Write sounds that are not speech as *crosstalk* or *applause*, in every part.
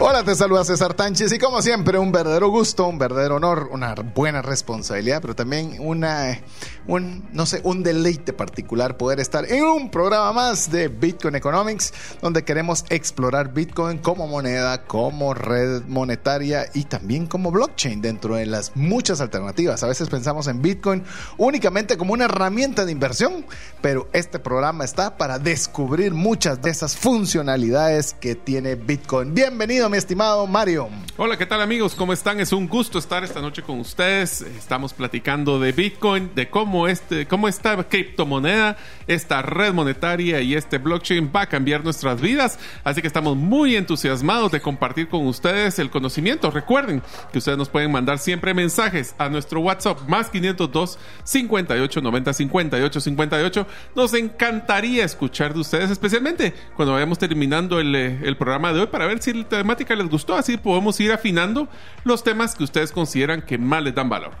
Hola, te saluda César Tánchez y como siempre un verdadero gusto, un verdadero honor, una buena responsabilidad, pero también una, un, no sé, un deleite particular poder estar en un programa más de Bitcoin Economics, donde queremos explorar Bitcoin como moneda, como red monetaria y también como blockchain dentro de las muchas alternativas. A veces pensamos en Bitcoin únicamente como una herramienta de inversión, pero este programa está para descubrir muchas de esas funcionalidades que tiene Bitcoin. Bienvenido mi estimado Mario. Hola, ¿qué tal amigos? ¿Cómo están? Es un gusto estar esta noche con ustedes. Estamos platicando de Bitcoin, de cómo, este, cómo esta criptomoneda, esta red monetaria y este blockchain va a cambiar nuestras vidas. Así que estamos muy entusiasmados de compartir con ustedes el conocimiento. Recuerden que ustedes nos pueden mandar siempre mensajes a nuestro WhatsApp más 502 58 90 58 58. Nos encantaría escuchar de ustedes, especialmente cuando vayamos terminando el, eh, el programa de hoy para ver si el tema les gustó, así podemos ir afinando los temas que ustedes consideran que más les dan valor.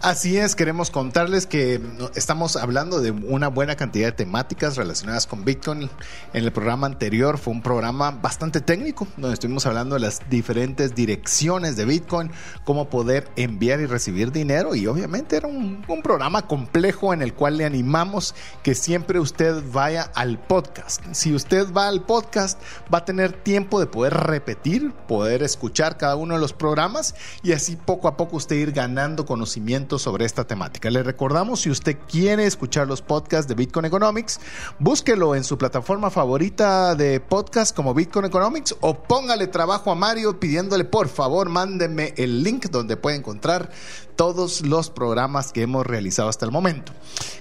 Así es, queremos contarles que estamos hablando de una buena cantidad de temáticas relacionadas con Bitcoin. En el programa anterior fue un programa bastante técnico, donde estuvimos hablando de las diferentes direcciones de Bitcoin, cómo poder enviar y recibir dinero y obviamente era un, programa complejo en el cual le animamos que siempre usted vaya al podcast. Si usted va al podcast va a tener tiempo de poder repetir, poder escuchar cada uno de los programas y así poco a poco usted ir ganando conocimiento sobre esta temática. Le recordamos, si usted quiere escuchar los podcasts de Bitcoin Economics, búsquelo en su plataforma favorita de podcast como Bitcoin Economics o póngale trabajo a Mario pidiéndole por favor, mándeme el link donde puede encontrar todos los programas que hemos realizado hasta el momento.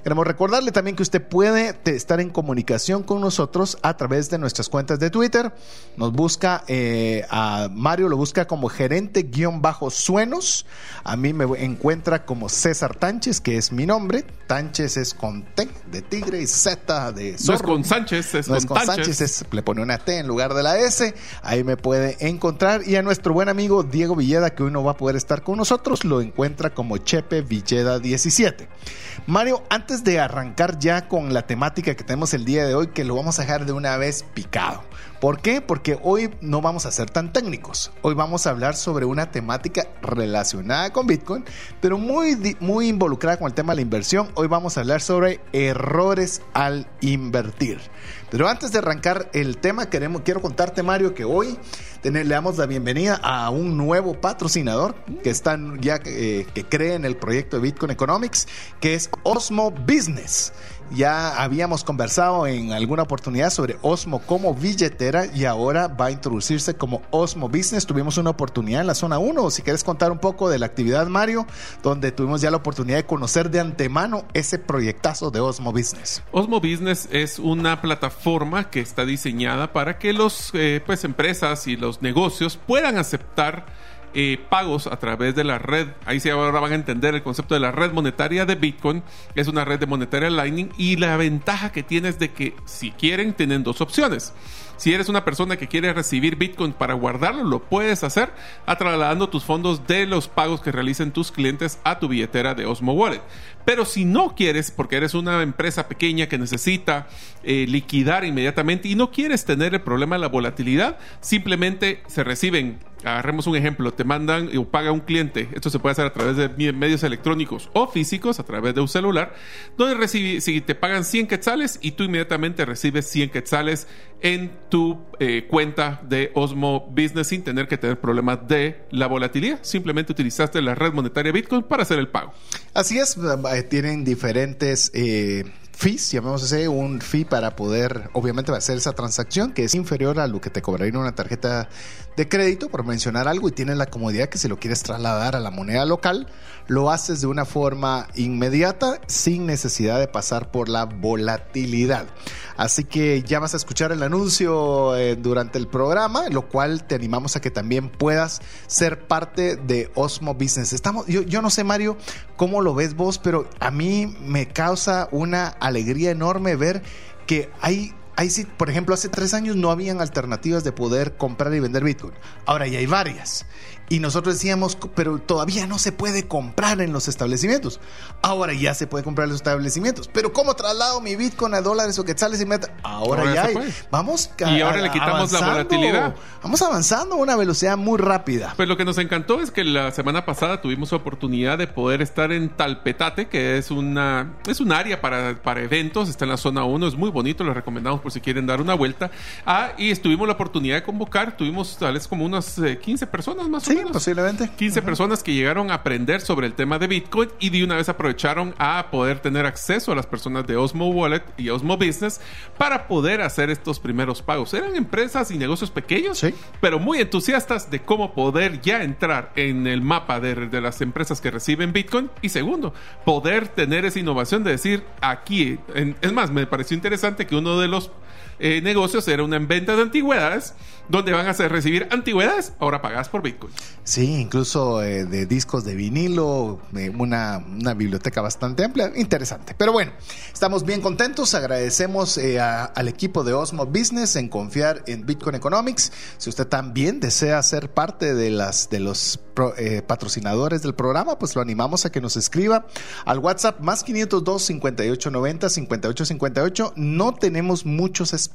Queremos recordarle también que usted puede estar en comunicación con nosotros a través de nuestras cuentas de Twitter. Nos busca eh, a Mario, lo busca como gerente-suenos. A mí me encuentra como César Tánchez, que es mi nombre. Tánchez es con T de tigre y Z de zorro. No es con Sánchez, es no con, es con Sánchez. le pone una T en lugar de la S. Ahí me puede encontrar. Y a nuestro buen amigo Diego Villeda, que hoy no va a poder estar con nosotros, lo encuentra como Chepe Villeda 17. Mario, antes de arrancar ya con la temática que tenemos el día de hoy, que lo vamos a dejar de una vez picado. ¿Por qué? Porque hoy no vamos a ser tan técnicos. Hoy vamos a hablar sobre una temática relacionada con Bitcoin, pero muy, muy involucrada con el tema de la inversión. Hoy vamos a hablar sobre errores al invertir. Pero antes de arrancar el tema, queremos, quiero contarte, Mario, que hoy le damos la bienvenida a un nuevo patrocinador que están eh, que cree en el proyecto de Bitcoin Economics, que es Osmo Business. Ya habíamos conversado en alguna oportunidad sobre Osmo como billetera y ahora va a introducirse como Osmo Business. Tuvimos una oportunidad en la zona 1. Si quieres contar un poco de la actividad, Mario, donde tuvimos ya la oportunidad de conocer de antemano ese proyectazo de Osmo Business. Osmo Business es una plataforma que está diseñada para que los eh, pues empresas y los negocios puedan aceptar eh, pagos a través de la red. Ahí sí ahora van a entender el concepto de la red monetaria de Bitcoin. Es una red de monetaria Lightning y la ventaja que tiene es de que si quieren tienen dos opciones. Si eres una persona que quiere recibir Bitcoin para guardarlo, lo puedes hacer a trasladando tus fondos de los pagos que realicen tus clientes a tu billetera de Osmo Wallet. Pero si no quieres, porque eres una empresa pequeña que necesita eh, liquidar inmediatamente y no quieres tener el problema de la volatilidad, simplemente se reciben agarremos un ejemplo, te mandan o paga un cliente, esto se puede hacer a través de medios electrónicos o físicos, a través de un celular, donde recibe, si te pagan 100 quetzales y tú inmediatamente recibes 100 quetzales en tu eh, cuenta de Osmo Business sin tener que tener problemas de la volatilidad, simplemente utilizaste la red monetaria Bitcoin para hacer el pago. Así es, eh, tienen diferentes... Eh fees, llamemos así, un fee para poder, obviamente, hacer esa transacción que es inferior a lo que te cobraría una tarjeta de crédito, por mencionar algo, y tienes la comodidad que si lo quieres trasladar a la moneda local, lo haces de una forma inmediata, sin necesidad de pasar por la volatilidad. Así que ya vas a escuchar el anuncio eh, durante el programa, lo cual te animamos a que también puedas ser parte de Osmo Business. Estamos, yo, yo no sé, Mario, cómo lo ves vos, pero a mí me causa una alegría enorme ver que hay ahí sí, por ejemplo, hace tres años no habían alternativas de poder comprar y vender Bitcoin. Ahora ya hay varias. Y nosotros decíamos, pero todavía no se puede comprar en los establecimientos. Ahora ya se puede comprar en los establecimientos. Pero ¿cómo traslado mi Bitcoin a dólares o quetzales y meta? Ahora, Ahora ya hay. Vamos Y ahora le quitamos la volatilidad. Vamos avanzando a una velocidad muy rápida. Pues lo que nos encantó es que la semana pasada tuvimos oportunidad de poder estar en Talpetate, que es una es un área para, para eventos, está en la zona 1, es muy bonito, lo recomendamos por si quieren dar una vuelta. Ah, y estuvimos la oportunidad de convocar, tuvimos tal vez como unas eh, 15 personas más o Sí, menos. posiblemente. 15 personas que llegaron a aprender sobre el tema de Bitcoin y de una vez aprovecharon a poder tener acceso a las personas de Osmo Wallet y Osmo Business para poder hacer estos primeros pagos. Eran empresas y negocios pequeños, Sí. pero muy entusiastas de cómo poder ya entrar en el mapa de, de las empresas que reciben Bitcoin. Y segundo, poder tener esa innovación de decir aquí, en- es más, me pareció interesante que uno de los eh, negocios era una venta de antigüedades, donde van a hacer, recibir antigüedades ahora pagadas por Bitcoin. Sí, incluso eh, de discos de vinilo, eh, una, biblioteca bastante amplia, interesante. Pero bueno, estamos bien contentos, agradecemos al equipo de Osmo Business en confiar en Bitcoin Economics. Si usted también desea ser parte de, las, de los patrocinadores del programa, pues lo animamos a que nos escriba al WhatsApp más 502 5890 5858. No tenemos muchos espacios,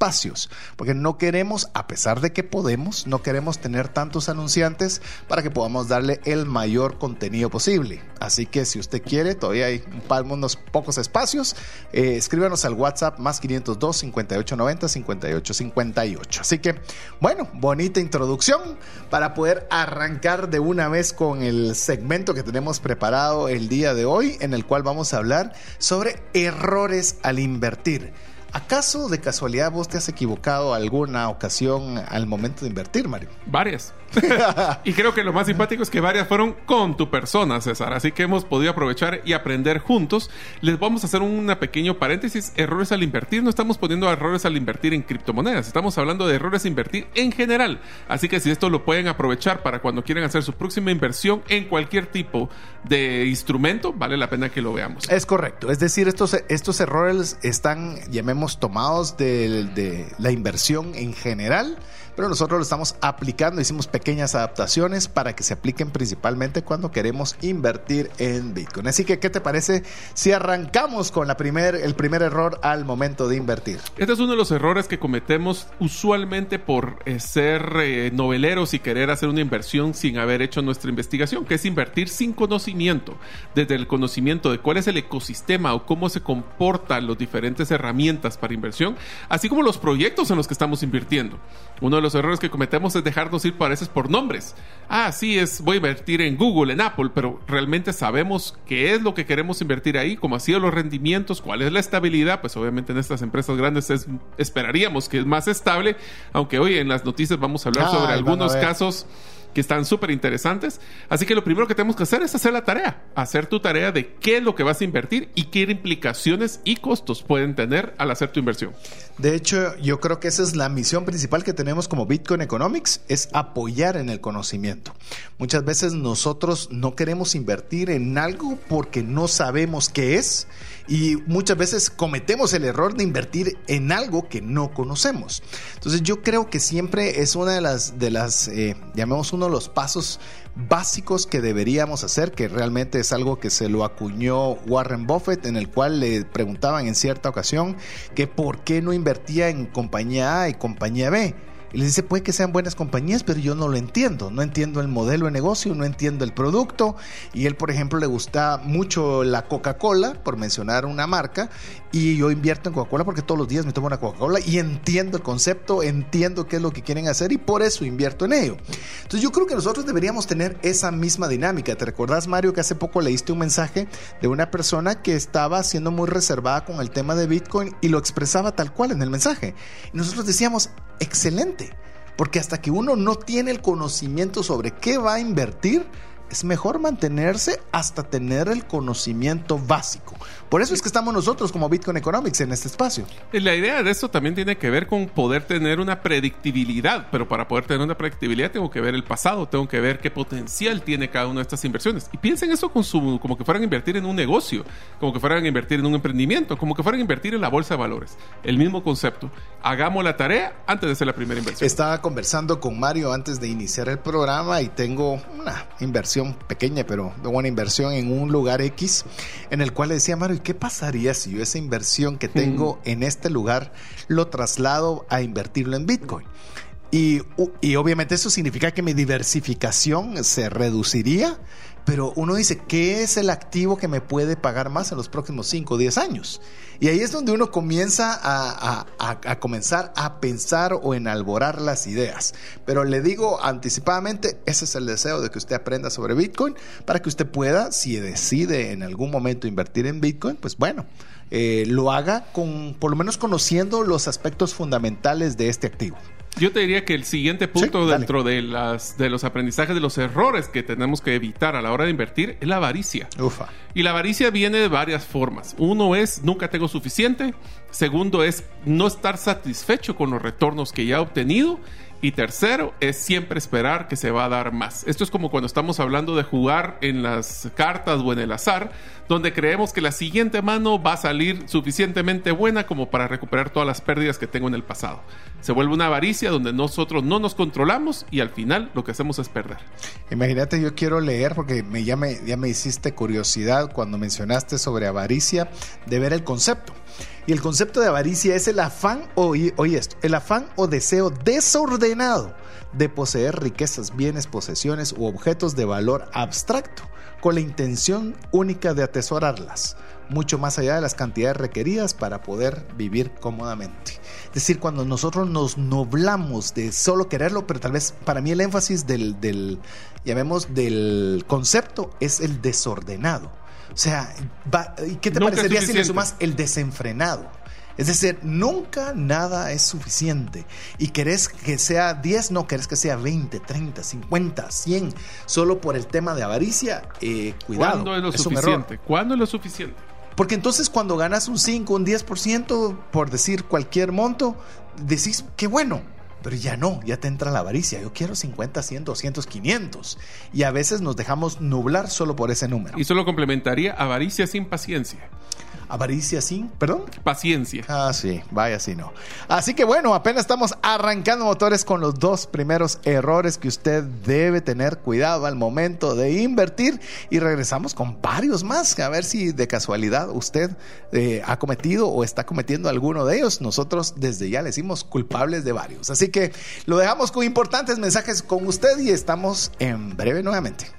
porque no queremos, a pesar de que podemos, no queremos tener tantos anunciantes para que podamos darle el mayor contenido posible. Así que si usted quiere, todavía hay unos pocos espacios, eh, escríbanos al WhatsApp más 502 5890 5858. Así que, bueno, bonita introducción para poder arrancar de una vez con el segmento que tenemos preparado el día de hoy, en el cual vamos a hablar sobre errores al invertir. ¿Acaso de casualidad vos te has equivocado alguna ocasión al momento de invertir, Mario? Varias. *laughs* y creo que lo más simpático es que varias fueron con tu persona, César. Así que hemos podido aprovechar y aprender juntos. Les vamos a hacer un pequeño paréntesis. Errores al invertir. No estamos poniendo errores al invertir en criptomonedas. Estamos hablando de errores a invertir en general. Así que si esto lo pueden aprovechar para cuando quieran hacer su próxima inversión en cualquier tipo de instrumento, vale la pena que lo veamos. Es correcto. Es decir, estos, estos errores están, llamemos, tomados de, de la inversión en general, pero nosotros lo estamos aplicando. Hicimos pequeñas adaptaciones para que se apliquen principalmente cuando queremos invertir en Bitcoin. Así que, ¿qué te parece si arrancamos con la primer, el primer error al momento de invertir? Este es uno de los errores que cometemos usualmente por eh, ser eh, noveleros y querer hacer una inversión sin haber hecho nuestra investigación, que es invertir sin conocimiento, desde el conocimiento de cuál es el ecosistema o cómo se comportan las diferentes herramientas para inversión, así como los proyectos en los que estamos invirtiendo. Uno de los errores que cometemos es dejarnos ir a veces por nombres. Ah, sí, es voy a invertir en Google, en Apple, pero realmente sabemos qué es lo que queremos invertir ahí, cómo han sido los rendimientos, cuál es la estabilidad. Pues obviamente en estas empresas grandes es- esperaríamos que es más estable, aunque hoy en las noticias vamos a hablar sobre algunos casos que están súper interesantes. Así que lo primero que tenemos que hacer es hacer la tarea, hacer tu tarea de qué es lo que vas a invertir y qué implicaciones y costos pueden tener al hacer tu inversión. De hecho, yo creo que esa es la misión principal que tenemos como Bitcoin Economics, es apoyar en el conocimiento. Muchas veces nosotros no queremos invertir en algo porque no sabemos qué es y muchas veces cometemos el error de invertir en algo que no conocemos. Entonces yo creo que siempre es una de las, de las eh, llamemos uno de los pasos básicos que deberíamos hacer, que realmente es algo que se lo acuñó Warren Buffett, en el cual le preguntaban en cierta ocasión que por qué no invertía en compañía A y compañía B. Y les dice, puede que sean buenas compañías, pero yo no lo entiendo. No entiendo el modelo de negocio, no entiendo el producto. Y él, por ejemplo, le gusta mucho la Coca-Cola, por mencionar una marca. Y yo invierto en Coca-Cola porque todos los días me tomo una Coca-Cola y entiendo el concepto, entiendo qué es lo que quieren hacer y por eso invierto en ello. Entonces yo creo que nosotros deberíamos tener esa misma dinámica. ¿Te recordás, Mario, que hace poco leíste un mensaje de una persona que estaba siendo muy reservada con el tema de Bitcoin y lo expresaba tal cual en el mensaje? Y nosotros decíamos, excelente, porque hasta que uno no tiene el conocimiento sobre qué va a invertir, es mejor mantenerse hasta tener el conocimiento básico. Por eso es que estamos nosotros como Bitcoin Economics en este espacio. Y la idea de esto también tiene que ver con poder tener una predictibilidad, pero para poder tener una predictibilidad tengo que ver el pasado, tengo que ver qué potencial tiene cada una de estas inversiones. Y piensen eso con su, como que fueran a invertir en un negocio, como que fueran a invertir en un emprendimiento, como que fueran a invertir en la bolsa de valores. El mismo concepto. Hagamos la tarea antes de hacer la primera inversión. Estaba conversando con Mario antes de iniciar el programa y tengo una inversión pequeña, pero de buena inversión en un lugar X, en el cual le decía Mario, ¿y qué pasaría si yo esa inversión que tengo en este lugar lo traslado a invertirlo en Bitcoin? Y, y, obviamente eso significa que mi diversificación se reduciría, pero uno dice, ¿qué es el activo que me puede pagar más en los próximos 5 o 10 años? Y ahí es donde uno comienza a, comenzar a pensar o enalborar las ideas. Pero le digo anticipadamente, ese es el deseo de que usted aprenda sobre Bitcoin para que usted pueda, si decide en algún momento invertir en Bitcoin, pues bueno, eh, lo haga con por lo menos conociendo los aspectos fundamentales de este activo. Yo te diría que el siguiente punto sí, dentro de, las, de los aprendizajes, de los errores que tenemos que evitar a la hora de invertir, es la avaricia. Ufa. Y la avaricia viene de varias formas. Uno es nunca tengo suficiente. Segundo es no estar satisfecho con los retornos que ya he obtenido. Y tercero es siempre esperar que se va a dar más. Esto es como cuando estamos hablando de jugar en las cartas o en el azar, donde creemos que la siguiente mano va a salir suficientemente buena como para recuperar todas las pérdidas que tengo en el pasado. Se vuelve una avaricia donde nosotros no nos controlamos y al final lo que hacemos es perder. Imagínate, yo quiero leer porque ya me hiciste curiosidad cuando mencionaste sobre avaricia de ver el concepto. Y el concepto de avaricia es el afán, oye, esto, el afán o deseo desordenado de poseer riquezas, bienes, posesiones u objetos de valor abstracto, con la intención única de atesorarlas, mucho más allá de las cantidades requeridas para poder vivir cómodamente. Es decir, cuando nosotros nos noblamos de solo quererlo, pero tal vez para mí el énfasis del, del concepto es el desordenado. O sea, va, ¿qué te Nunca parecería si le sumas el desenfrenado? Es decir, nunca nada es suficiente. Y querés que sea 10, no, querés que sea 20, 30, 50, 100. Solo por el tema de avaricia, eh, cuidado. ¿Cuándo es lo es suficiente? ¿Cuándo es lo suficiente? Porque entonces cuando ganas un 5, un 10%, por decir cualquier monto, decís, qué bueno. Pero ya no, ya te entra la avaricia. Yo quiero 50, 100, 200, 500. Y a veces nos dejamos nublar solo por ese número. Y solo complementaría avaricia sin paciencia. Avaricia sin, perdón. Paciencia. Ah, sí, vaya si no. Así que bueno, apenas estamos arrancando motores con los dos primeros errores que usted debe tener cuidado al momento de invertir y regresamos con varios más, a ver si de casualidad usted eh, ha cometido o está cometiendo alguno de ellos. Nosotros desde ya le hicimos culpables de varios. Así que lo dejamos con importantes mensajes con usted y estamos en breve nuevamente.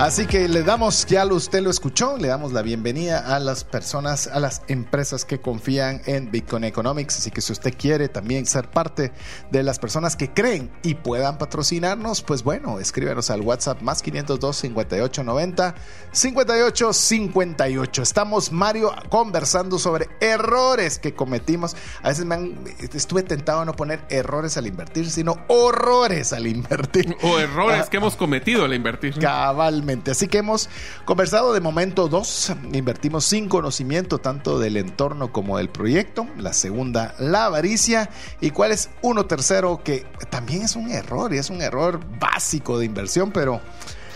Así que le damos, ya lo- usted lo escuchó, le damos la bienvenida a las personas, a las empresas que confían en Bitcoin Economics. Así que si usted quiere también ser parte de las personas que creen y puedan patrocinarnos, pues bueno, escríbenos al WhatsApp más 502 58 90 58 58. Estamos, Mario, conversando sobre errores que cometimos. A veces me han, estuve tentado a no poner errores al invertir, sino horrores al invertir. O errores Ah, que hemos cometido al invertir. Cabalmente. Así que hemos conversado de momento dos. Invertimos sin conocimiento tanto del entorno como del proyecto. La segunda, la avaricia. ¿Y cuál es uno tercero que también es un error? Y es un error básico de inversión, pero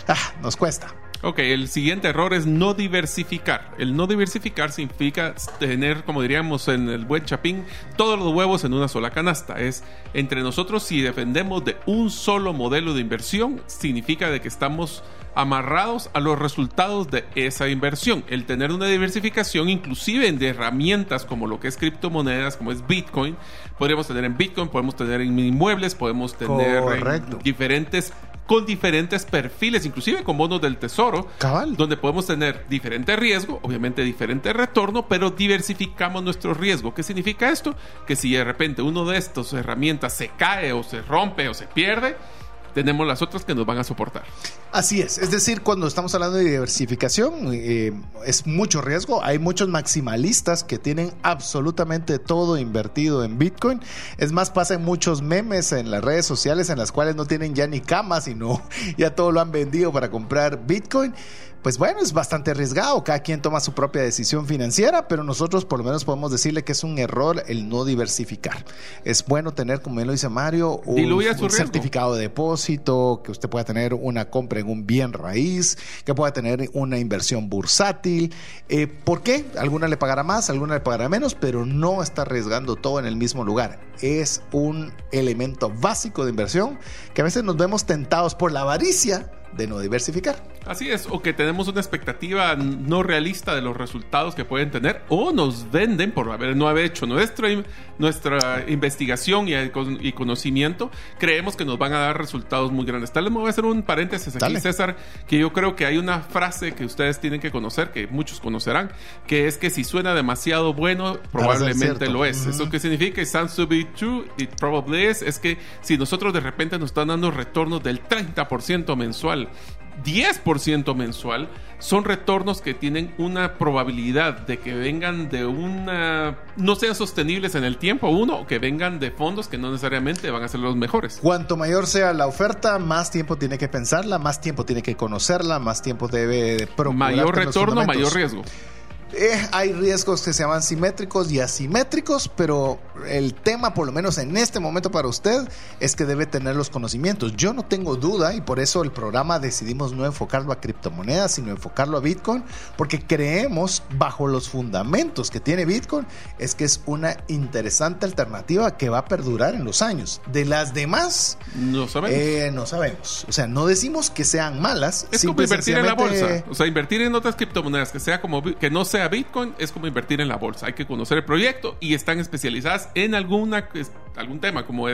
ah, nos cuesta. Ok, el siguiente error es no diversificar. El no diversificar significa tener, como diríamos en el buen chapín, todos los huevos en una sola canasta. Es entre nosotros si defendemos de un solo modelo de inversión, significa de que estamos amarrados a los resultados de esa inversión. El tener una diversificación, inclusive de herramientas como lo que es criptomonedas, como es Bitcoin, podríamos tener en Bitcoin, podemos tener en inmuebles, podemos tener en diferentes con diferentes perfiles, inclusive con bonos del tesoro, donde podemos tener diferente riesgo, obviamente diferente retorno, pero diversificamos nuestro riesgo. ¿Qué significa esto? Que si de repente uno de estas herramientas se cae o se rompe o se pierde, tenemos las otras que nos van a soportar. Así es, es decir, cuando estamos hablando de diversificación, eh, es mucho riesgo. Hay muchos maximalistas que tienen absolutamente todo invertido en Bitcoin. Es más, pasan muchos memes en las redes sociales en las cuales no tienen ya ni camas, sino *laughs* ya todo lo han vendido para comprar Bitcoin pues bueno, es bastante arriesgado, cada quien toma su propia decisión financiera, pero nosotros por lo menos podemos decirle que es un error el no diversificar. Es bueno tener, como bien lo dice Mario, un, certificado de depósito, que usted pueda tener una compra en un bien raíz, que pueda tener una inversión bursátil. Eh, ¿Por qué? Alguna le pagará más, alguna le pagará menos, pero no está arriesgando todo en el mismo lugar. Es un elemento básico de inversión que a veces nos vemos tentados por la avaricia de no diversificar. Así es, o que tenemos una expectativa no realista de los resultados que pueden tener, o nos venden por haber, no haber hecho nuestra, nuestra investigación y, conocimiento, creemos que nos van a dar resultados muy grandes. Tal vez me voy a hacer un paréntesis aquí, César, que yo creo que hay una frase que ustedes tienen que conocer, que muchos conocerán, que es que si suena demasiado bueno, probablemente lo es. ¿Eso qué significa? It sounds to be true, it probably is. Es que si nosotros de repente nos están dando retornos del 30% mensual, 10% mensual, son retornos que tienen una probabilidad de que vengan de una... no sean sostenibles en el tiempo, uno, o que vengan de fondos que no necesariamente van a ser los mejores. Cuanto mayor sea la oferta, más tiempo tiene que pensarla, más tiempo tiene que conocerla, más tiempo debe procurar. Mayor retorno, mayor riesgo. Eh, hay riesgos que se llaman simétricos y asimétricos, pero el tema, por lo menos en este momento para usted, es que debe tener los conocimientos. Yo no tengo duda y por eso el programa decidimos no enfocarlo a criptomonedas, sino enfocarlo a Bitcoin, porque creemos bajo los fundamentos que tiene Bitcoin, es que es una interesante alternativa que va a perdurar en los años. De las demás, no sabemos. Eh, no sabemos. O sea, no decimos que sean malas. Es como invertir en la bolsa. O sea, invertir en otras criptomonedas que sea como que no sea Bitcoin es como invertir en la bolsa. Hay que conocer el proyecto y están especializadas en alguna, algún tema, como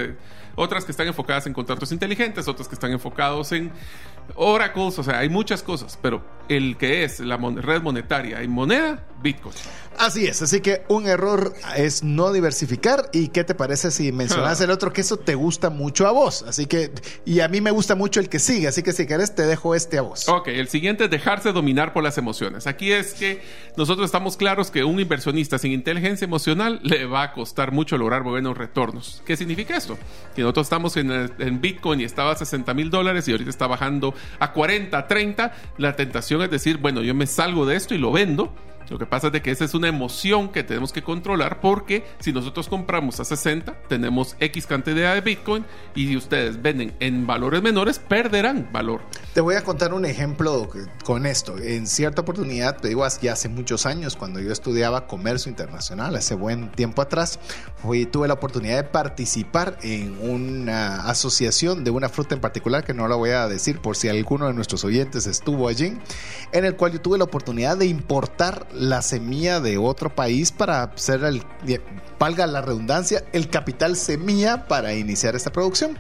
otras que están enfocadas en contratos inteligentes, otras que están enfocados en oracles, o sea, hay muchas cosas, pero el que es la red monetaria y moneda, Bitcoin. Así es, así que un error es no diversificar. ¿Y qué te parece si mencionas *laughs* el otro que eso te gusta mucho a vos? Así que, y a mí me gusta mucho el que sigue, así que si querés te dejo este a vos. Ok, el siguiente es dejarse dominar por las emociones. Aquí es que nosotros estamos claros que un inversionista sin inteligencia emocional le va a costar mucho lograr buenos retornos. ¿Qué significa esto? Que nosotros estamos en, en Bitcoin y estaba a 60 mil dólares y ahorita está bajando a 40, 30. La tentación es decir, bueno, yo me salgo de esto y lo vendo lo que pasa es de que esa es una emoción que tenemos que controlar porque si nosotros compramos a 60, tenemos X cantidad de Bitcoin y si ustedes venden en valores menores, perderán valor. Te voy a contar un ejemplo con esto. En cierta oportunidad, te digo, ya hace muchos años, cuando yo estudiaba comercio internacional, hace buen tiempo atrás, fui, tuve la oportunidad de participar en una asociación de una fruta en particular, que no la voy a decir por si alguno de nuestros oyentes estuvo allí, en el cual yo tuve la oportunidad de importar la semilla de otro país para ser el, valga la redundancia, el capital semilla para iniciar esta producción.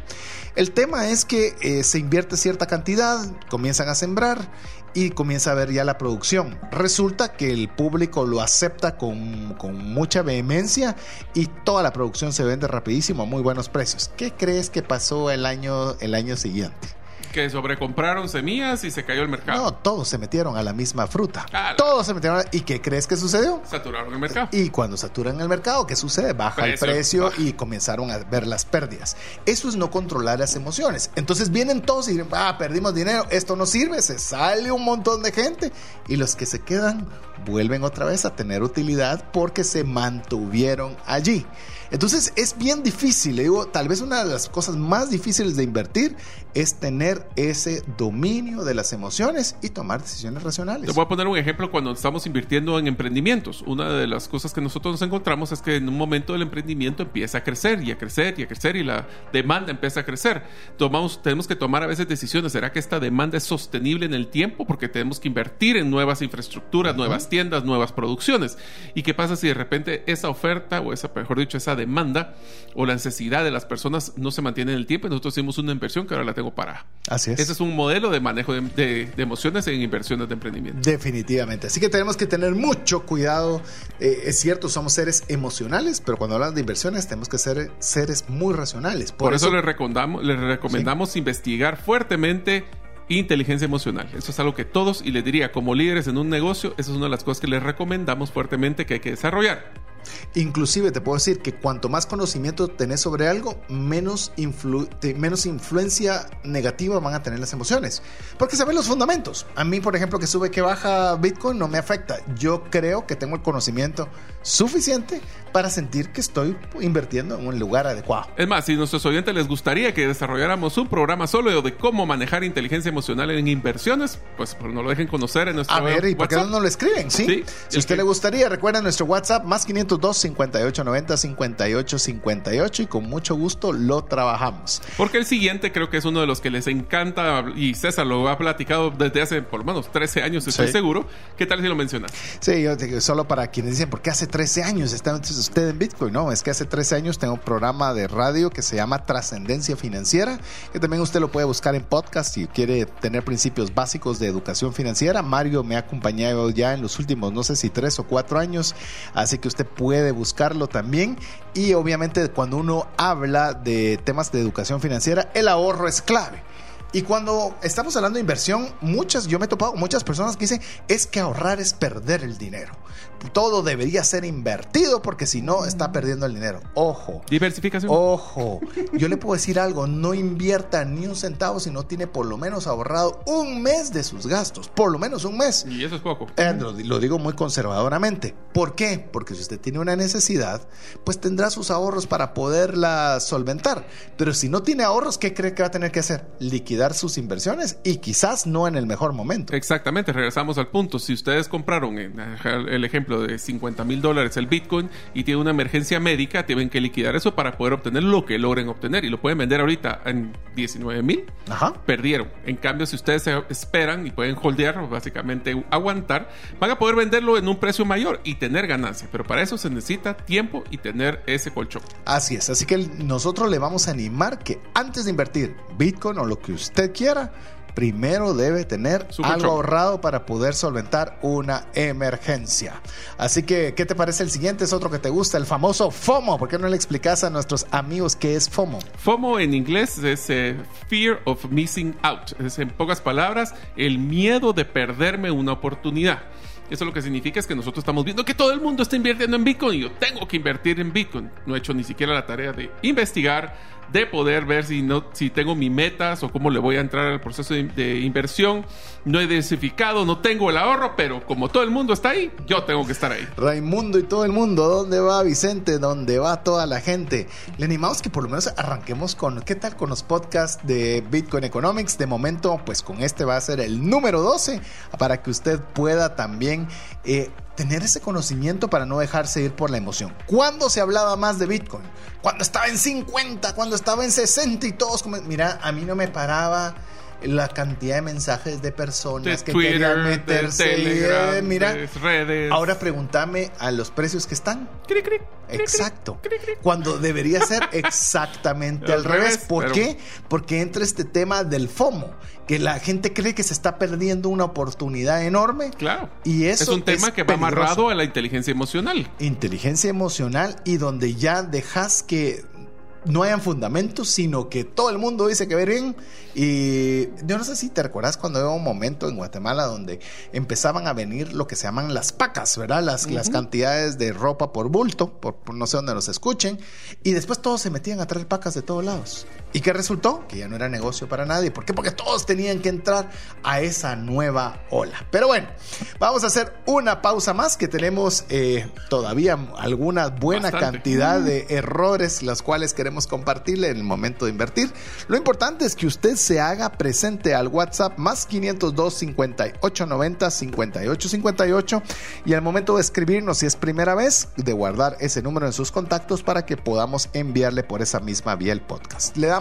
El tema es que eh, se invierte cierta cantidad, comienzan a sembrar y comienza a ver ya la producción. Resulta que el público lo acepta con, con, mucha vehemencia y toda la producción se vende rapidísimo a muy buenos precios. ¿Qué crees que pasó el año, el año siguiente? Que sobrecompraron semillas y se cayó el mercado. No, todos se metieron a la misma fruta. todos se metieron. ¿Y qué crees que sucedió? Saturaron el mercado. Y cuando saturan el mercado, ¿qué sucede? Baja el precio y comenzaron a ver las pérdidas. Eso es no controlar las emociones. Entonces vienen todos y dicen, ah, perdimos dinero, esto no sirve, se sale un montón de gente. Y los que se quedan vuelven otra vez a tener utilidad porque se mantuvieron allí. Entonces es bien difícil, le digo, tal vez una de las cosas más difíciles de invertir es tener ese dominio de las emociones y tomar decisiones racionales. Te voy a poner un ejemplo cuando estamos invirtiendo en emprendimientos. Una de las cosas que nosotros nos encontramos es que en un momento el emprendimiento empieza a crecer y a crecer y a crecer y la demanda empieza a crecer. Tomamos, tenemos que tomar a veces decisiones. ¿Será que esta demanda es sostenible en el tiempo? Porque tenemos que invertir en nuevas infraestructuras, nuevas tiendas, nuevas producciones. ¿Y qué pasa si de repente esa oferta o esa, mejor dicho, esa demanda o la necesidad de las personas no se mantiene en el tiempo? Nosotros hicimos una inversión que ahora la tengo para. Así es. Ese es un modelo de manejo de, de- de emociones en inversiones de emprendimiento. Definitivamente. Así que tenemos que tener mucho cuidado. Eh, es cierto, somos seres emocionales, pero cuando hablamos de inversiones tenemos que ser seres muy racionales. Por, eso, les recomendamos, les recomendamos investigar fuertemente inteligencia emocional. Eso es algo que todos, y les diría, como líderes en un negocio, esa es una de las cosas que les recomendamos fuertemente que hay que desarrollar. Inclusive te puedo decir que cuanto más conocimiento tenés sobre algo, menos, menos influencia negativa van a tener las emociones. Porque saben los fundamentos. A mí, por ejemplo, que sube que baja Bitcoin no me afecta. Yo creo que tengo el conocimiento suficiente para sentir que estoy invirtiendo en un lugar adecuado. Es más, si a nuestros oyentes les gustaría que desarrolláramos un programa solo de cómo manejar inteligencia emocional en inversiones, pues, pues nos lo dejen conocer en nuestro A ver, ¿y por qué no WhatsApp. nos lo escriben? Sí. Sí, si usted que- le gustaría, recuerda nuestro WhatsApp más 502 5890 5858 y con mucho gusto lo trabajamos. Porque el siguiente creo que es uno de los que les encanta y César lo ha platicado desde hace por lo menos 13 años, estoy Sí. seguro. ¿Qué tal si lo mencionas? Sí, yo solo para quienes dicen, ¿por qué hace 13 años está usted en Bitcoin? No, es que hace 13 años tengo un programa de radio que se llama Trascendencia Financiera, que también usted lo puede buscar en podcast si quiere tener principios básicos de educación financiera. Mario me ha acompañado ya en los últimos, no sé si tres o cuatro años, así que usted puede buscarlo también. Y obviamente cuando uno habla de temas de educación financiera, el ahorro es clave. Y cuando estamos hablando de inversión, muchas, yo me he topado con muchas personas que dicen, es que ahorrar es perder el dinero. Todo debería ser invertido porque si no, está perdiendo el dinero. Ojo. Diversificación. Ojo, yo le puedo decir algo, no invierta ni un centavo si no tiene por lo menos ahorrado un mes de sus gastos, por lo menos un mes. Y eso es poco. Eh, lo, lo digo muy conservadoramente. ¿Por qué? Porque si usted tiene una necesidad, pues tendrá sus ahorros para poderla solventar. Pero si no tiene ahorros, ¿qué cree que va a tener que hacer? Liquidar sus inversiones y quizás no en el mejor momento. Exactamente, regresamos al punto. Si ustedes compraron en el ejemplo de 50 mil dólares el Bitcoin y tienen una emergencia médica, tienen que liquidar eso para poder obtener lo que logren obtener y lo pueden vender ahorita en 19 mil. Ajá. Perdieron. En cambio, si ustedes se esperan y pueden holdear, básicamente aguantar, van a poder venderlo en un precio mayor y tener ganancia. Pero para eso se necesita tiempo y tener ese colchón. Así es, así que nosotros le vamos a animar que antes de invertir Bitcoin o lo que usted quiera, primero debe tener algo ahorrado para poder solventar una emergencia. Así que, ¿qué te parece el siguiente? Es otro que te gusta, el famoso FOMO. ¿Por qué no le explicas a nuestros amigos qué es FOMO? FOMO en inglés es eh, Fear of Missing Out. Es en pocas palabras, el miedo de perderme una oportunidad. Eso lo que significa es que nosotros estamos viendo que todo el mundo está invirtiendo en Bitcoin y yo tengo que invertir en Bitcoin. No he hecho ni siquiera la tarea de investigar, de poder ver si, no, si tengo mis metas o cómo le voy a entrar al proceso de, inversión. No he diversificado, no tengo el ahorro, pero como todo el mundo está ahí, yo tengo que estar ahí. Raimundo y todo el mundo, ¿dónde va Vicente? ¿Dónde va toda la gente? Le animamos que por lo menos arranquemos con, ¿qué tal con los podcasts de Bitcoin Economics? De momento, pues con este va a ser el número 12 para que usted pueda también eh, tener ese conocimiento para no dejarse ir por la emoción. ¿Cuándo se hablaba más de Bitcoin? Cuando estaba en 50, cuando estaba en 60 y todos, como, mira, a mí no me paraba la cantidad de mensajes de personas De que Twitter, querían meterse. y, Telegram, eh, mira, de redes. Ahora pregúntame a los precios que están. Cric, Exacto. cric. Cuando debería ser exactamente *laughs* Al al revés. revés, ¿Por pero- qué? Porque entra este tema del FOMO, que la gente cree que se está perdiendo una oportunidad enorme. Claro. Y eso es un tema es que va peligroso. amarrado a la inteligencia emocional. Inteligencia emocional y donde ya dejas que no hayan fundamentos, sino que todo el mundo dice que ver bien. Y yo no sé si te recuerdas cuando hubo un momento en Guatemala donde empezaban a venir lo que se llaman las pacas, ¿verdad? Las, las cantidades de ropa por bulto, por, por no sé dónde nos escuchen. Y después todos se metían a traer pacas de todos lados. ¿Y qué resultó? Que ya no era negocio para nadie. ¿Por qué? Porque todos tenían que entrar a esa nueva ola. Pero bueno, vamos a hacer una pausa más que tenemos eh, todavía alguna buena Bastante. cantidad de errores las cuales queremos compartirle en el momento de invertir. Lo importante es que usted se haga presente al WhatsApp más 502 58 90 58 58 y al momento de escribirnos si es primera vez de guardar ese número en sus contactos para que podamos enviarle por esa misma vía el podcast. Le damos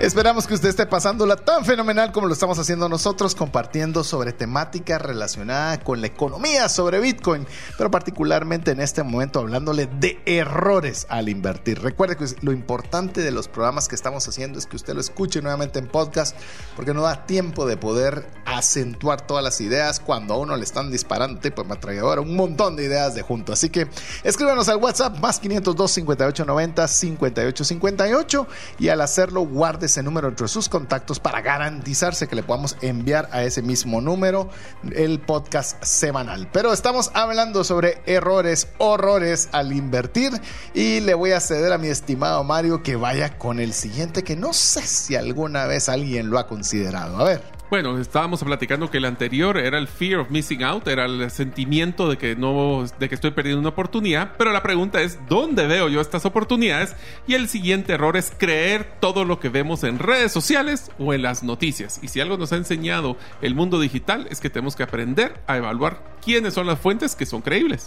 Esperamos que usted esté pasándola tan fenomenal como lo estamos haciendo nosotros, compartiendo sobre temática relacionada con la economía, sobre Bitcoin, pero particularmente en este momento hablándole de errores al invertir. Recuerde que lo importante de los programas que estamos haciendo es que usted lo escuche nuevamente en podcast, porque no da tiempo de poder acentuar todas las ideas cuando a uno le están disparando tipo de metralladora, un montón de ideas de junto. Así que escríbanos al WhatsApp más 502 58 90 58 58 y al hacerlo guarde ese número entre sus contactos para garantizarse que le podamos enviar a ese mismo número el podcast semanal. Pero estamos hablando sobre errores, horrores al invertir y le voy a ceder a mi estimado Mario que vaya con el siguiente que no sé si alguna vez alguien lo ha considerado. A ver. Bueno, estábamos platicando que el anterior era el fear of missing out, era el sentimiento de que no, de que estoy perdiendo una oportunidad, pero la pregunta es ¿dónde veo yo estas oportunidades? Y el siguiente error es creer todo lo que vemos en redes sociales o en las noticias. Y si algo nos ha enseñado el mundo digital es que tenemos que aprender a evaluar quiénes son las fuentes que son creíbles.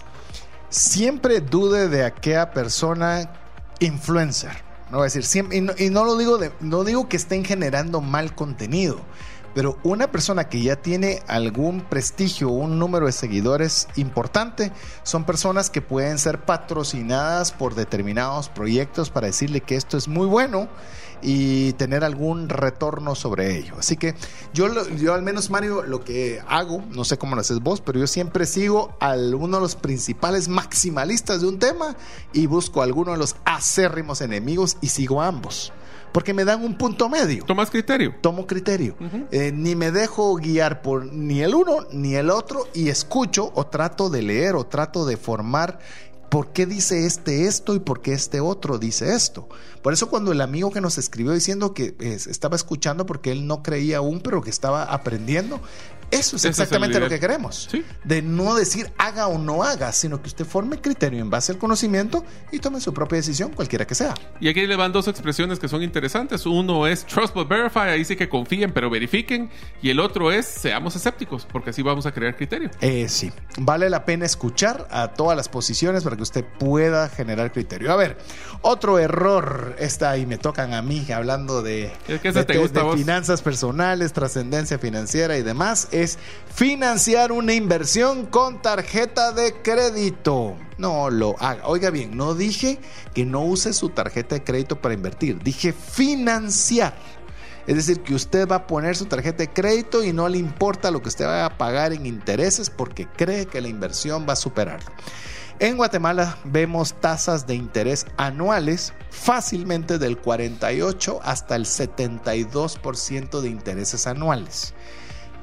Siempre dude de aquella persona influencer. No decir siempre, y no, y no lo digo de, no digo que estén generando mal contenido. Pero una persona que ya tiene algún prestigio, un número de seguidores importante, son personas que pueden ser patrocinadas por determinados proyectos para decirle que esto es muy bueno y tener algún retorno sobre ello. Así que yo, yo al menos, Mario, lo que hago, no sé cómo lo haces vos, pero yo siempre sigo a uno de los principales maximalistas de un tema y busco a alguno de los acérrimos enemigos y sigo ambos porque me dan un punto medio. ¿Tomas criterio? Tomo criterio. Uh -huh. eh, ni me dejo guiar por ni el uno ni el otro y escucho o trato de leer o trato de formar por qué dice este esto y por qué este otro dice esto. Por eso cuando el amigo que nos escribió diciendo que eh, estaba escuchando porque él no creía aún, pero que estaba aprendiendo, eso es exactamente es lo que queremos. ¿Sí? De no decir haga o no haga, sino que usted forme criterio en base al conocimiento y tome su propia decisión, cualquiera que sea. Y aquí le van dos expresiones que son interesantes. Uno es trust but verify, ahí sí que confíen pero verifiquen. Y el otro es seamos escépticos, porque así vamos a crear criterio. Eh, sí, vale la pena escuchar a todas las posiciones para que usted pueda generar criterio. A ver, otro error está y me tocan a mí hablando de, ¿Es que de, te gusta de finanzas personales, trascendencia financiera y demás. Es financiar una inversión con tarjeta de crédito. No lo haga. Oiga bien, no dije que no use su tarjeta de crédito para invertir. Dije financiar. Es decir, que usted va a poner su tarjeta de crédito y no le importa lo que usted va a pagar en intereses porque cree que la inversión va a superarlo. En Guatemala vemos tasas de interés anuales fácilmente del 48 hasta el 72% de intereses anuales.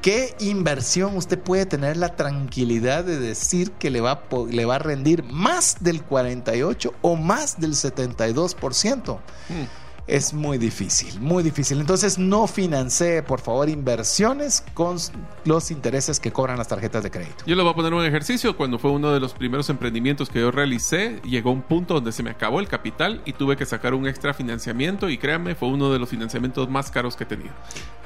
¿Qué inversión usted puede tener la tranquilidad de decir que le va, le va a rendir más del 48 o más del 72%? Hmm es muy difícil, muy difícil. Entonces no financie, por favor, inversiones con los intereses que cobran las tarjetas de crédito. Yo le voy a poner un ejercicio. Cuando fue uno de los primeros emprendimientos que yo realicé, llegó un punto donde se me acabó el capital y tuve que sacar un extra financiamiento y créanme, fue uno de los financiamientos más caros que he tenido.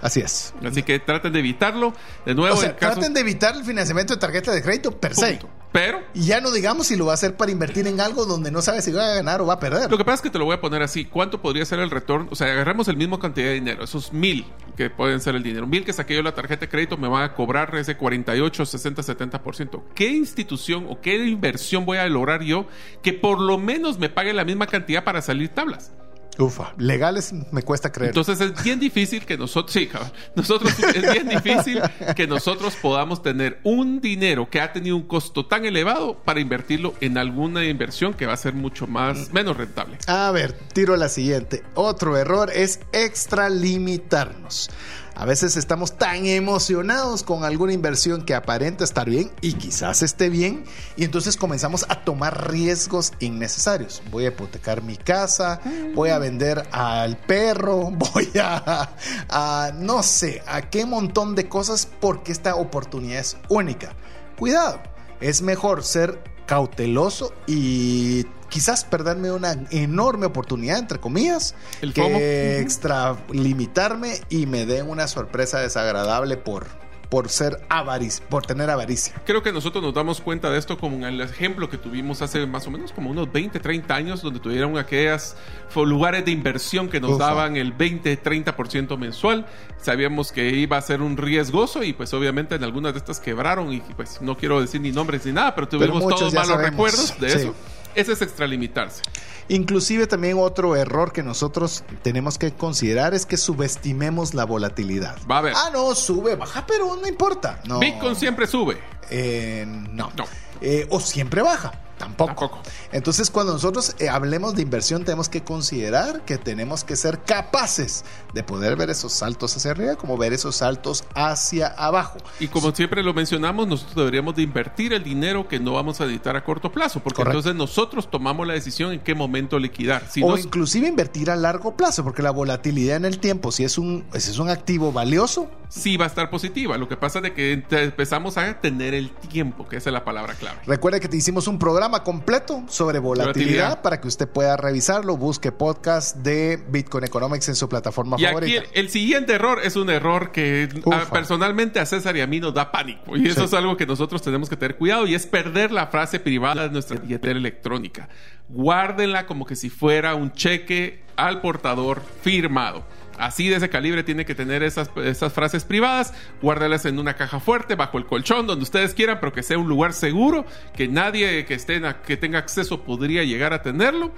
Así es. Así que traten de evitarlo. De nuevo, o sea, caso... traten de evitar el financiamiento de tarjeta de crédito per se. Pero Y ya no digamos si lo va a hacer para invertir en algo donde no sabe si va a ganar o va a perder. lo que pasa es que te lo voy a poner así. ¿Cuánto podría ser el retorno? O sea, agarramos el mismo cantidad de dinero, esos mil que pueden ser el dinero. Mil que saqué yo la tarjeta de crédito me van a cobrar ese 48, 60, 70%. ¿Qué institución o qué inversión voy a lograr yo que por lo menos me pague la misma cantidad para salir tablas? Ufa, legales me cuesta creer. Entonces es bien difícil que nosotros, sí, cabal. nosotros es bien difícil que nosotros podamos tener un dinero que ha tenido un costo tan elevado para invertirlo en alguna inversión que va a ser mucho más menos rentable. A ver, tiro la siguiente. Otro error es extralimitarnos. A veces estamos tan emocionados con alguna inversión que aparenta estar bien y quizás esté bien y entonces comenzamos a tomar riesgos innecesarios. Voy a hipotecar mi casa, voy a vender al perro, *laughs* voy a, a no sé, a qué montón de cosas porque esta oportunidad es única. Cuidado, es mejor ser cauteloso y quizás perderme una enorme oportunidad, entre comillas, El FOMO. que extralimitarme y me den una sorpresa desagradable por, por ser avaricia, por tener avaricia. Creo que nosotros nos damos cuenta de esto como en el ejemplo que tuvimos hace más o menos como unos 20, 30 años, donde tuvieron aquellas lugares de inversión que nos Ufa. daban el 20, 30% mensual. Sabíamos que iba a ser un riesgoso y pues obviamente en algunas de estas quebraron y pues no quiero decir ni nombres ni nada, pero tuvimos todos malos sabemos. recuerdos de Sí. eso. Ese es extralimitarse. Inclusive también otro error que nosotros tenemos que considerar es que subestimemos la volatilidad. Va a ver. Ah, no, sube, baja, pero no importa. No. Bitcoin siempre sube. Eh, no. No. Eh, o siempre baja. Tampoco. Tampoco. Entonces, cuando nosotros eh, hablemos de inversión, tenemos que considerar que tenemos que ser capaces de poder ver esos saltos hacia arriba como ver esos saltos hacia abajo. Y como siempre lo mencionamos, nosotros deberíamos de invertir el dinero que no vamos a necesitar a corto plazo, porque Correcto. entonces nosotros tomamos la decisión en qué momento liquidar. Si o inclusive invertir a largo plazo, porque la volatilidad en el tiempo, si es un, si es un activo valioso, sí va a estar positiva. Lo que pasa es de que empezamos a tener el tiempo, que esa es la palabra clave. Recuerde que te hicimos un programa completo sobre volatilidad, Volatilidad. para que usted pueda revisarlo. Busque podcast de Bitcoin Economics en su plataforma Y aquí favorita. el, el siguiente error es un error que a- personalmente a César y a mí nos da pánico. Y eso Sí. es algo que nosotros tenemos que tener cuidado y es perder la frase privada de nuestra billetera electrónica. Guárdenla como que si fuera un cheque al portador firmado. Así de ese calibre tiene que tener esas, esas frases privadas, guárdalas en una caja fuerte, bajo el colchón, donde ustedes quieran, pero que sea un lugar seguro, que nadie que, esté que tenga acceso podría llegar a tenerlo.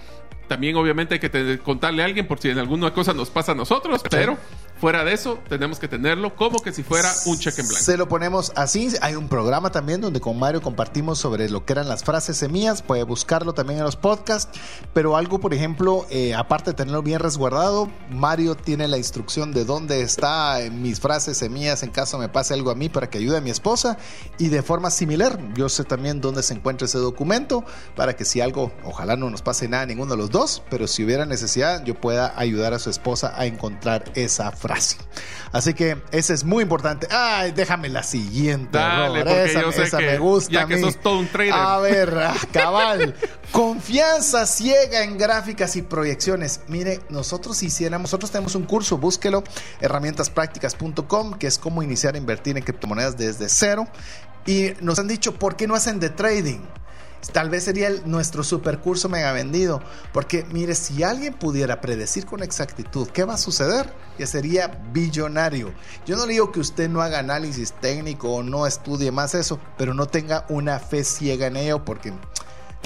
También obviamente hay que te- contarle a alguien por si en alguna cosa nos pasa a nosotros, pero fuera de eso tenemos que tenerlo como que si fuera un cheque en blanco. Se lo ponemos así. Hay un programa también donde con Mario compartimos sobre lo que eran las frases semillas. Puede buscarlo también en los podcasts. Pero algo, por ejemplo, eh, aparte de tenerlo bien resguardado, Mario tiene la instrucción de dónde está mis frases semillas en caso me pase algo a mí para que ayude a mi esposa. Y de forma similar, yo sé también dónde se encuentra ese documento para que si algo, ojalá no nos pase nada a ninguno de los dos, pero si hubiera necesidad, yo pueda ayudar a su esposa a encontrar esa frase. Así que ese es muy importante. Ay, déjame la siguiente. Dale, Robert. porque esa, yo sé esa que me gusta. ya a que mí. sos todo un trader. A ver, ah, cabal. *laughs* Confianza ciega en gráficas y proyecciones. Mire, nosotros hiciéramos, nosotros tenemos un curso, búsquelo, herramientasprácticas.com, que es cómo iniciar a invertir en criptomonedas desde cero. Y nos han dicho, ¿por qué no hacen de trading? Tal vez sería nuestro supercurso mega vendido. Porque mire, si alguien pudiera predecir con exactitud qué va a suceder, que sería billonario. Yo no digo que usted no haga análisis técnico o no estudie más eso, pero no tenga una fe ciega en ello porque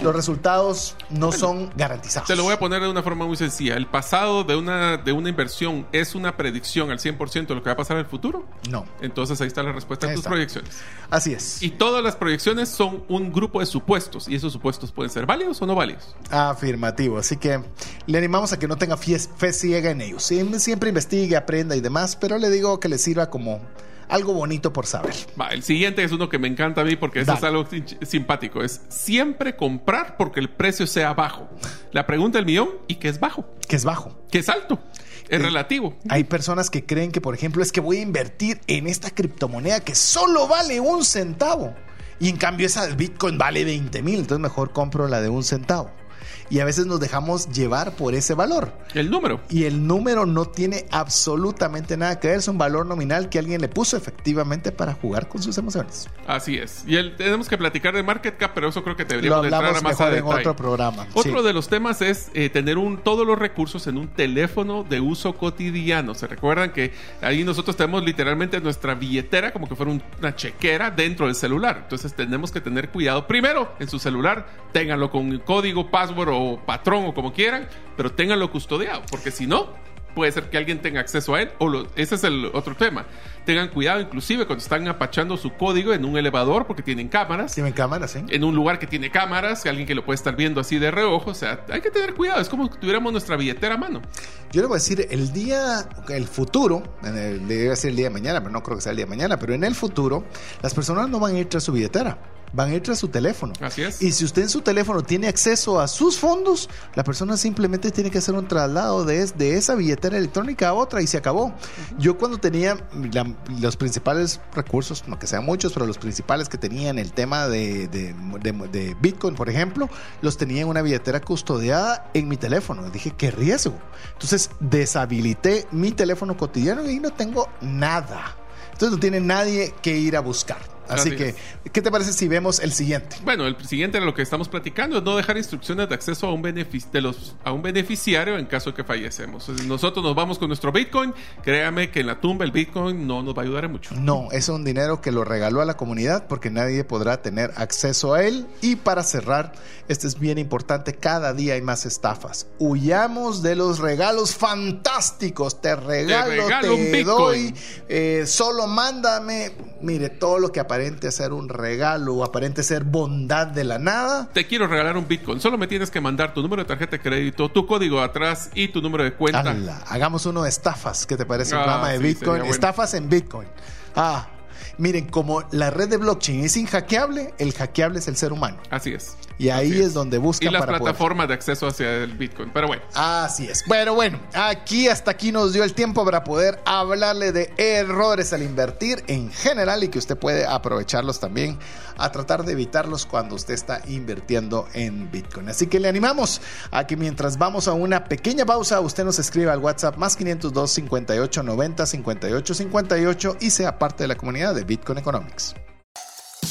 los resultados no son garantizados. Te lo voy a poner de una forma muy sencilla. ¿El pasado de una, de una inversión es una predicción al 100% de lo que va a pasar en el futuro? No, Entonces ahí está la respuesta a Ahí tus está. proyecciones. así es. Y todas las proyecciones son un grupo de supuestos. Y esos supuestos pueden ser válidos o no válidos. Afirmativo. Así que le animamos a que no tenga fie- fe ciega en ellos. Siem- Siempre investigue, aprenda y demás, pero le digo que le sirva como algo bonito por saber. Va, el siguiente es uno que me encanta a mí porque eso es algo sim- simpático. Es siempre comprar porque el precio sea bajo. La pregunta del millón, ¿y qué es bajo? Que es bajo. ¿Qué es alto? Es Eh, relativo. Hay personas que creen que, por ejemplo, es que voy a invertir en esta criptomoneda que solo vale un centavo. Y en cambio esa del Bitcoin vale 20 mil, entonces mejor compro la de un centavo. Y a veces nos dejamos llevar por ese valor. El número. Y el número no tiene absolutamente nada que ver, es un valor nominal que alguien le puso efectivamente para jugar con sus emociones. Así es. Y el, tenemos que platicar de market cap, pero eso creo que deberíamos Lo entrar hablamos a más mejor a en otro programa. Otro Sí. de los temas es eh, tener un, todos los recursos en un teléfono de uso cotidiano. Se recuerdan que ahí nosotros tenemos literalmente nuestra billetera como que fuera un- una chequera dentro del celular. Entonces tenemos que tener cuidado. Primero, en su celular, ténganlo con código, password o patrón o como quieran, pero ténganlo custodiado, porque si no, puede ser que alguien tenga acceso a él. O lo- ese es el otro tema. Tengan cuidado inclusive cuando están apachando su código en un elevador porque tienen cámaras Tienen cámaras, ¿sí? en un lugar que tiene cámaras, alguien que lo puede estar viendo así de reojo. O sea, hay que tener cuidado. Es como si tuviéramos nuestra billetera a mano. Yo le voy a decir, el día, el futuro, en el, debe ser el día de mañana, pero no creo que sea el día de mañana, pero en el futuro, las personas no van a ir tras su billetera, van a ir tras su teléfono. Así es. Y si usted en su teléfono tiene acceso a sus fondos, la persona simplemente tiene que hacer un traslado de, de esa billetera electrónica a otra y se acabó. Yo cuando tenía la- los principales recursos, no que sean muchos, pero los principales que tenía en el tema de, de- Bitcoin, por ejemplo, los tenía en una billetera custodiada en mi teléfono. Y dije, qué riesgo. Entonces deshabilité mi teléfono cotidiano y no tengo nada. Entonces no tiene nadie que ir a buscar. Así, Así que, es. ¿qué te parece si vemos el siguiente? Bueno, el siguiente de lo que estamos platicando es no dejar instrucciones de acceso a un, de los, a un beneficiario en caso de que fallecemos. Nosotros nos vamos con nuestro Bitcoin. Créame que en la tumba el Bitcoin no nos va a ayudar en mucho. No, es un dinero que lo regaló a la comunidad porque nadie podrá tener acceso a él. Y para cerrar, este es bien importante, cada día hay más estafas. Huyamos de los regalos fantásticos. Te regalo, te, regalo un Bitcoin. doy, eh, solo mándame. Mire, todo lo que aparente ser un regalo o aparente ser bondad de la nada. Te quiero regalar un Bitcoin. Solo me tienes que mandar tu número de tarjeta de crédito, tu código atrás y tu número de cuenta. Ala, hagamos uno de estafas. ¿Qué te parece? Un Ah, programa de sí, Bitcoin. bueno. Estafas en Bitcoin. Ah, miren, como la red de blockchain es inhackeable, el hackeable es el ser humano. Así es. Y ahí es donde buscan Y las para poder- plataformas de acceso hacia el Bitcoin. Pero bueno. Así es. Bueno, bueno, aquí hasta aquí nos dio el tiempo para poder hablarle de errores al invertir en general y que usted puede aprovecharlos también a tratar de evitarlos cuando usted está invirtiendo en Bitcoin. Así que le animamos a que mientras vamos a una pequeña pausa, usted nos escriba al WhatsApp más 502 58 90 58 58 y sea parte de la comunidad de Bitcoin Economics.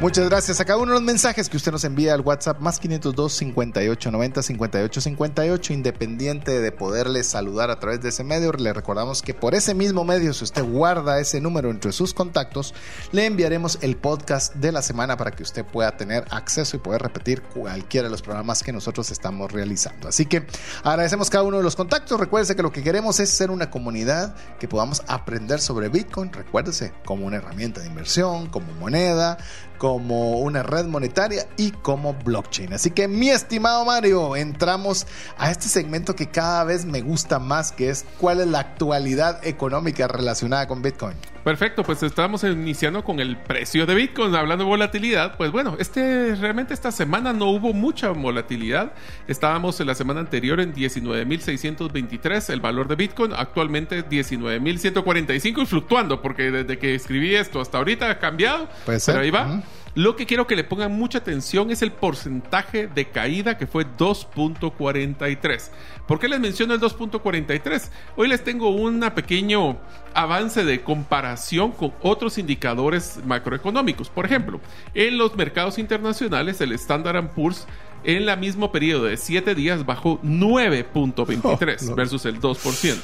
Muchas gracias a cada uno de los mensajes que usted nos envía al WhatsApp más 502 58 90 58 58 independiente de poderle saludar a través de ese medio. Le recordamos que por ese mismo medio, si usted guarda ese número entre sus contactos, le enviaremos el podcast de la semana para que usted pueda tener acceso y poder repetir cualquiera de los programas que nosotros estamos realizando. Así que agradecemos cada uno de los contactos. Recuérdese que lo que queremos es ser una comunidad que podamos aprender sobre Bitcoin. Recuérdese como una herramienta de inversión, como moneda, como una red monetaria y como blockchain. Así que mi estimado Mario, entramos a este segmento que cada vez me gusta más, que es cuál es la actualidad económica relacionada con Bitcoin. Perfecto, pues estamos iniciando con el precio de Bitcoin, hablando de volatilidad. Pues bueno, este realmente esta semana no hubo mucha volatilidad. Estábamos en la semana anterior en 19.623 el valor de Bitcoin, actualmente 19.145 y fluctuando, porque desde que escribí esto hasta ahorita ha cambiado. Puede ser. Pero ahí va. Lo que quiero que le pongan mucha atención es el porcentaje de caída que fue 2.43. ¿Por qué les menciono el 2.43? Hoy les tengo un pequeño avance de comparación con otros indicadores macroeconómicos. Por ejemplo, en los mercados internacionales el Standard Poor's En la mismo periodo de 7 días bajó 9.23 *laughs* versus el 2%.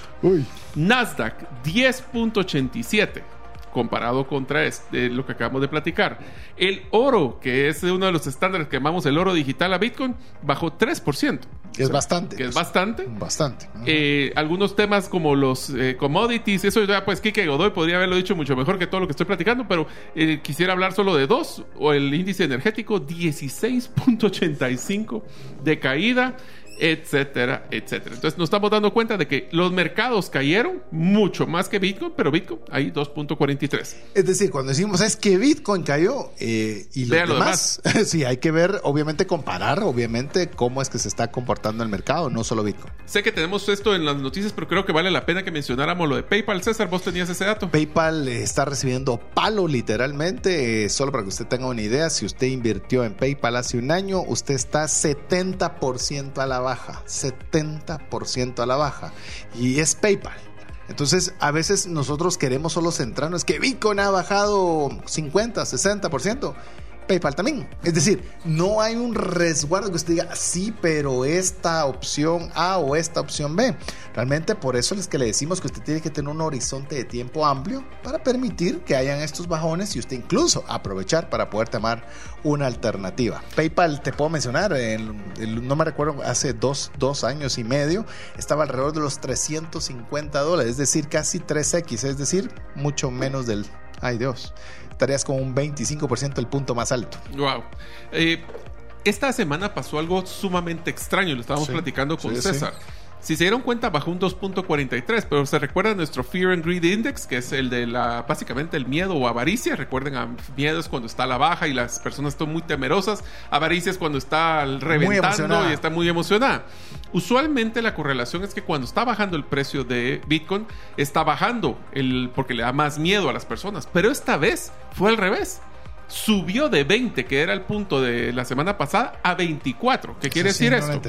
Nasdaq 10.87 comparado contra este, lo que acabamos de platicar. El oro, que es uno de los estándares que llamamos el oro digital a Bitcoin, bajó 3%. Que es bastante. Que es bastante. Bastante. Eh, algunos temas como los eh, commodities, eso ya pues Kike Godoy podría haberlo dicho mucho mejor que todo lo que estoy platicando, pero eh, quisiera hablar solo de dos, o el índice energético 16.85 de caída etcétera, etcétera. Entonces nos estamos dando cuenta de que los mercados cayeron mucho más que Bitcoin, pero Bitcoin ahí 2.43. Es decir, cuando decimos es que Bitcoin cayó eh, y lo demás, *laughs* sí, hay que ver, obviamente comparar, obviamente cómo es que se está comportando el mercado, no solo Bitcoin. Sé que tenemos esto en las noticias, pero creo que vale la pena que mencionáramos lo de PayPal. César, vos tenías ese dato. PayPal está recibiendo palo literalmente, eh, solo para que usted tenga una idea, si usted invirtió en PayPal hace un año, usted está 70% a la baja, 70% a la baja. Y es PayPal. Entonces, a veces nosotros queremos solo centrarnos, que Bitcoin ha bajado 50, 60%. PayPal también. Es decir, no hay un resguardo que usted diga, sí, pero esta opción A o esta opción B. Realmente por eso es que le decimos que usted tiene que tener un horizonte de tiempo amplio para permitir que hayan estos bajones y usted incluso aprovechar para poder tomar una alternativa. PayPal, te puedo mencionar, no me recuerdo, hace dos, dos años y medio estaba alrededor de los 350 dólares, es decir, casi 3X, es decir, mucho menos del... Ay Dios estarías con un 25% el punto más alto. Wow. Eh, esta semana pasó algo sumamente extraño, lo estábamos platicando con César. Si se dieron cuenta, bajó un 2.43, pero se recuerda nuestro Fear and Greed Index, que es el de la, básicamente el miedo o avaricia. Recuerden, a miedo es cuando está a la baja y las personas están muy temerosas. Avaricia es cuando está reventando y está muy emocionada. Usualmente la correlación es que cuando está bajando el precio de Bitcoin, está bajando el, porque le da más miedo a las personas. Pero esta vez fue al revés subió de 20, que era el punto de la semana pasada, a 24. ¿Qué quiere decir esto?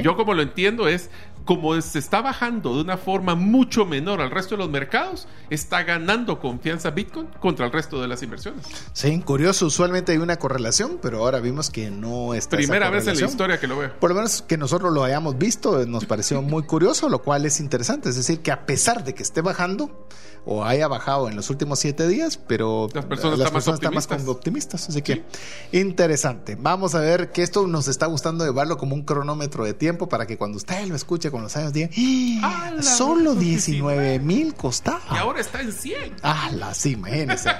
Yo como lo entiendo es como se está bajando de una forma mucho menor al resto de los mercados, está ganando confianza Bitcoin contra el resto de las inversiones. Sí, curioso, usualmente hay una correlación, pero ahora vimos que no está. Primera vez en la historia que lo veo. Por lo menos que nosotros lo hayamos visto, nos pareció muy *laughs* curioso, lo cual es interesante. Es decir, que a pesar de que esté bajando o haya bajado en los últimos siete días, pero las personas, están, más optimistas. Así que interesante. Vamos a ver que esto nos está gustando llevarlo como un cronómetro de tiempo para que cuando usted lo escuche con los años digan, ¡Ah, solo 19 mil costaba. Y ahora está en 100. Ah, sí, imagínense.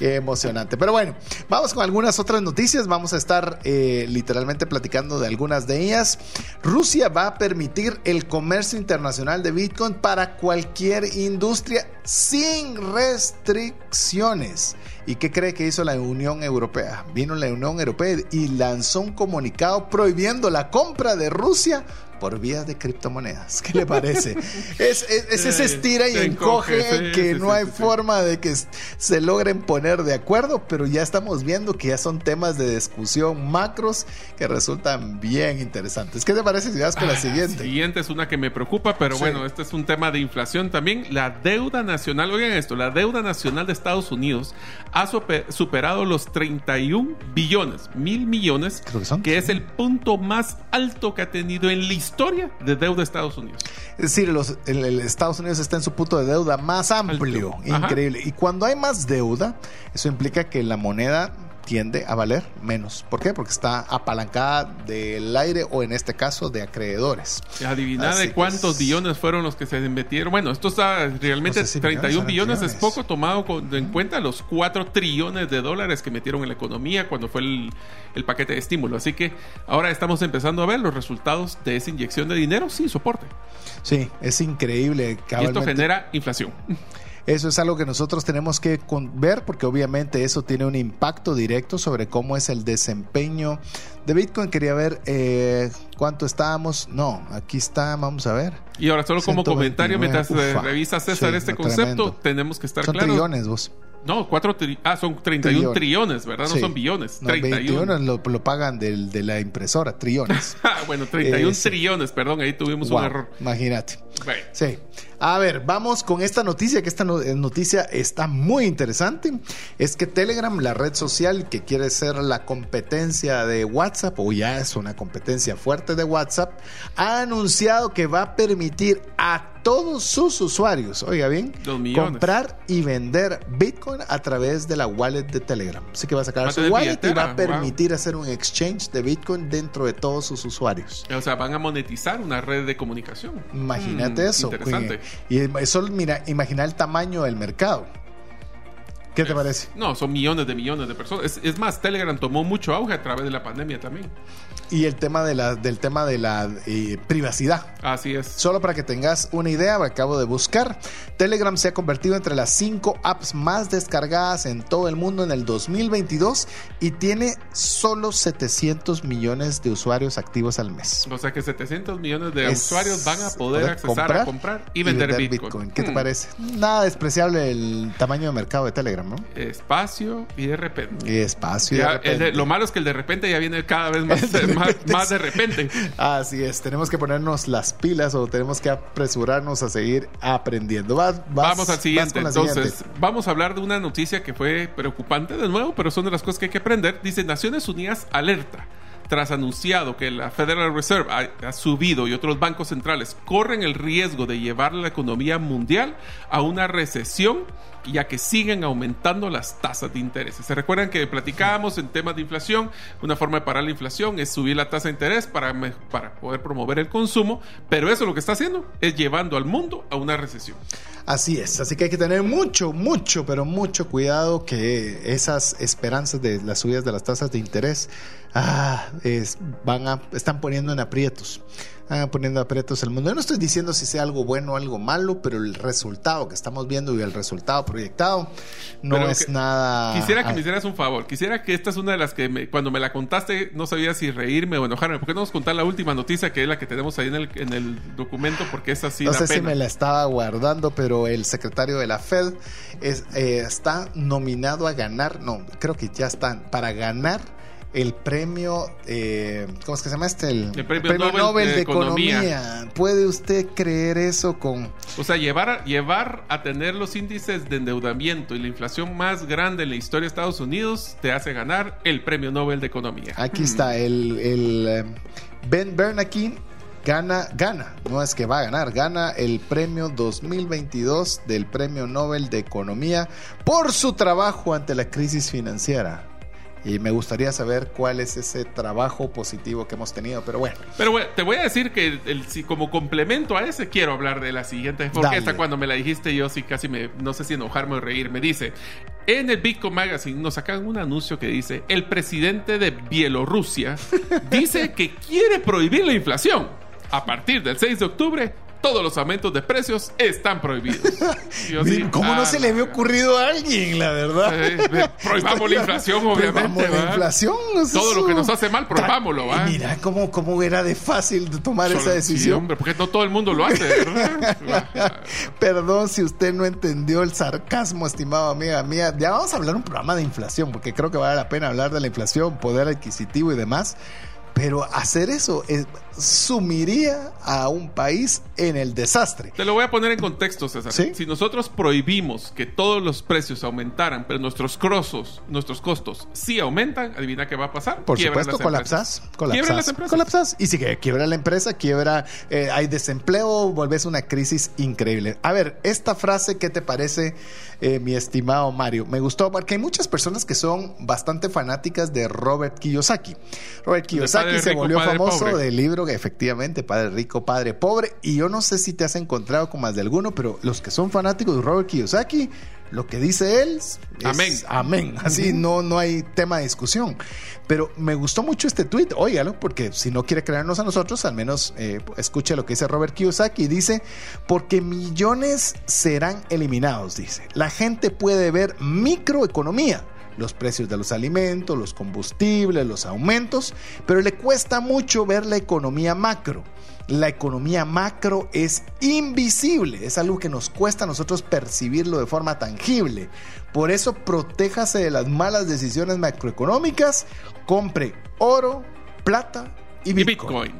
Qué emocionante. Pero bueno, vamos con algunas otras noticias. Vamos a estar eh, literalmente platicando de algunas de ellas. Rusia va a permitir el comercio internacional de Bitcoin para cualquier industria sin restricciones. ¿Y qué cree que hizo la Unión Europea? Vino la Unión Europea y lanzó un comunicado prohibiendo la compra de Rusia por vías de criptomonedas. ¿Qué le parece? *laughs* es, ese estira y encoge que no hay forma de que se logren poner de acuerdo, pero ya estamos viendo que ya son temas de discusión macros que resultan bien interesantes. ¿Qué te parece si vas con la ah, siguiente? La siguiente es una que me preocupa, pero bueno, este es un tema de inflación también. La deuda nacional, oigan esto, la deuda nacional de Estados Unidos ha superado los 31 billones, mil millones, que, que es el punto más alto que ha tenido en la historia de deuda de Estados Unidos. Es decir, los, el, Estados Unidos está en su punto de deuda más amplio, increíble. Y cuando hay más deuda, eso implica que la moneda tiende a valer menos. ¿Por qué? Porque está apalancada del aire o en este caso de acreedores. Adivinar de cuántos billones fueron los que se metieron. Bueno, esto está realmente 31 billones, es poco tomado en cuenta los 4 trillones de dólares que metieron en la economía cuando fue el, el paquete de estímulo. Así que ahora estamos empezando a ver los resultados de esa inyección de dinero sin soporte. Sí, es increíble. Y esto genera inflación. Eso es algo que nosotros tenemos que ver porque obviamente eso tiene un impacto directo sobre cómo es el desempeño de Bitcoin. Quería ver eh, cuánto estábamos. No, aquí está, vamos a ver. Y ahora solo como comentario, mientras revisas César este concepto, tenemos que estar Son trillones vos. No, 4 ah, son 31 trillones, ¿verdad? No son billones. No, 31 lo, lo pagan del, de la impresora, trillones. *laughs* Ah, bueno, 31 trillones, perdón, ahí tuvimos un error. Imagínate. Sí. A ver, vamos con esta noticia, que esta eh, noticia está muy interesante. Es que Telegram, la red social que quiere ser la competencia de WhatsApp, o ya es una competencia fuerte de WhatsApp, ha anunciado que va a permitir a todos sus usuarios, oiga bien, comprar y vender Bitcoin a través de la wallet de Telegram. Así que va a sacar su wallet y va a permitir hacer un exchange de Bitcoin dentro de todos sus usuarios. O sea, van a monetizar una red de comunicación. Imagínate mm, eso. Interesante. Y eso, mira, imagina el tamaño del mercado. ¿Qué te parece? No, son millones de millones de personas. Es, más, Telegram tomó mucho auge a través de la pandemia también. Y el tema de la, del tema de la eh, privacidad. Así es. Solo para que tengas una idea, acabo de buscar. Telegram se ha convertido entre las cinco apps más descargadas en todo el mundo en el 2022 y tiene solo 700 millones de usuarios activos al mes. O sea que 700 millones de usuarios van a poder, accesar a comprar y vender, Bitcoin. ¿Qué te hmm. parece? Nada despreciable el tamaño de mercado de Telegram. Espacio y de repente. Y espacio. de repente. lo malo es que el de repente ya viene cada vez más, *laughs* más, de repente. Así es, tenemos que ponernos las pilas o tenemos que apresurarnos a seguir aprendiendo. vamos al siguiente. Entonces, vamos a hablar de una noticia que fue preocupante de nuevo, pero son de las cosas que hay que aprender. Dice Naciones Unidas alerta tras anunciado que la Federal Reserve ha, subido y otros bancos centrales corren el riesgo de llevar la economía mundial a una recesión ya que siguen aumentando las tasas de interés. Se recuerdan que platicábamos en temas de inflación, una forma de parar la inflación es subir la tasa de interés para, para poder promover el consumo, pero eso lo que está haciendo es llevando al mundo a una recesión. Así es, así que hay que tener mucho, mucho, pero mucho cuidado que esas esperanzas de las subidas de las tasas de interés ah, van a, están poniendo en aprietos poniendo aprietos el mundo. Yo no estoy diciendo si sea algo bueno o algo malo, pero el resultado que estamos viendo y el resultado proyectado no es nada. Quisiera que me hicieras un favor. Quisiera que esta es una de las que cuando me la contaste no sabía si reírme o enojarme. ¿Por qué no nos contar la última noticia que es la que tenemos ahí en el, en el documento? Porque es así. No sé si me la estaba guardando, pero el secretario de la Fed es, eh, está nominado a ganar. No, creo que ya está para ganar el premio, eh, ¿cómo es que se llama este? El, premio, Nobel, de, economía. ¿Puede usted creer eso con...? O sea, llevar a, llevar a tener los índices de endeudamiento y la inflación más grande en la historia de Estados Unidos te hace ganar el premio Nobel de economía. Aquí está, el, el eh, Ben Bernanke gana, gana, no es que va a ganar, gana el premio 2022 del premio Nobel de economía por su trabajo ante la crisis financiera. Y me gustaría saber cuál es ese trabajo positivo que hemos tenido, pero bueno. Pero bueno, te voy a decir que el, si como complemento a ese quiero hablar de la siguiente, porque esta cuando me la dijiste yo sí casi me, no sé si enojarme o reír, me dice, en el Bitcoin Magazine nos sacan un anuncio que dice, el presidente de Bielorrusia *laughs* dice que quiere prohibir la inflación. A partir del 6 de octubre, todos los aumentos de precios están prohibidos. *laughs* ¿Cómo no se le había ocurrido a alguien, la verdad? *laughs* prohibamos la inflación, obviamente. la inflación. Todo lo que nos hace mal, prohibámoslo. ¿va? mira cómo, cómo era de fácil de tomar esa decisión. hombre, porque no todo el mundo lo hace, *laughs* Perdón si usted no entendió el sarcasmo, estimado amiga mía. Ya vamos a hablar un programa de inflación, porque creo que vale la pena hablar de la inflación, poder adquisitivo y demás. Pero hacer eso sumiría a un país en el desastre. Te lo voy a poner en contexto, César. Si nosotros prohibimos que todos los precios aumentaran, pero nuestros costos, nuestros costos sí aumentan, adivina qué va a pasar. Por supuesto, colapsas. Colapsas. las empresas. Colapsas. Y si quiebra la empresa, quiebra, eh, hay desempleo, vuelves una crisis increíble. A ver, esta frase, ¿qué te parece, eh, mi estimado Mario? Me gustó porque hay muchas personas que son bastante fanáticas de Robert Kiyosaki. Robert Kiyosaki se volvió famoso del libro que efectivamente, Padre Rico, Padre Pobre. Y yo no sé si te has encontrado con más de alguno, pero los que son fanáticos de Robert Kiyosaki, lo que dice él es amén. amén. *laughs* Así no, no hay tema de discusión. Pero me gustó mucho este tweet, óigalo, porque si no quiere creernos a nosotros, al menos eh, escuche lo que dice Robert Kiyosaki. Dice, porque millones serán eliminados, dice. La gente puede ver microeconomía los precios de los alimentos, los combustibles, los aumentos, pero le cuesta mucho ver la economía macro. La economía macro es invisible, es algo que nos cuesta a nosotros percibirlo de forma tangible. Por eso protéjase de las malas decisiones macroeconómicas, compre oro, plata y Bitcoin.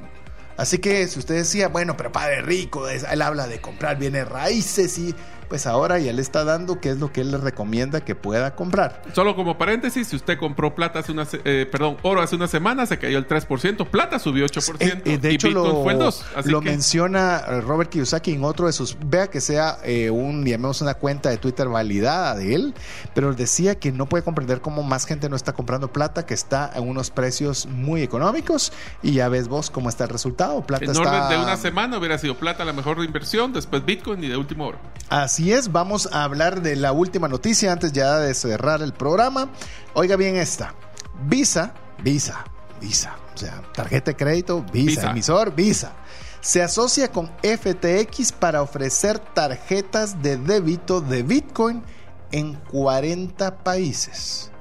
Así que si usted decía, bueno, pero padre rico, él habla de comprar bienes raíces y pues ahora ya le está dando qué es lo que él le recomienda que pueda comprar. Solo como paréntesis, si usted compró plata hace una, eh, perdón, oro hace una semana, se cayó el 3%, plata subió 8%. Eh, eh, de hecho, lo, fue el 2%. lo menciona Robert Kiyosaki en otro de sus, vea que sea un, llamemos una cuenta de Twitter validada de él, pero decía que no puede comprender cómo más gente no está comprando plata, que está a unos precios muy económicos y ya ves vos cómo está el resultado. Plata en orden de una semana hubiera sido plata la mejor inversión, después Bitcoin y de último oro. Así es, vamos a hablar de la última noticia antes ya de cerrar el programa. Oiga bien esta. Visa, Visa, Visa, o sea, tarjeta de crédito, Visa, emisor, Visa. Se asocia con FTX para ofrecer tarjetas de débito de Bitcoin en 40 países.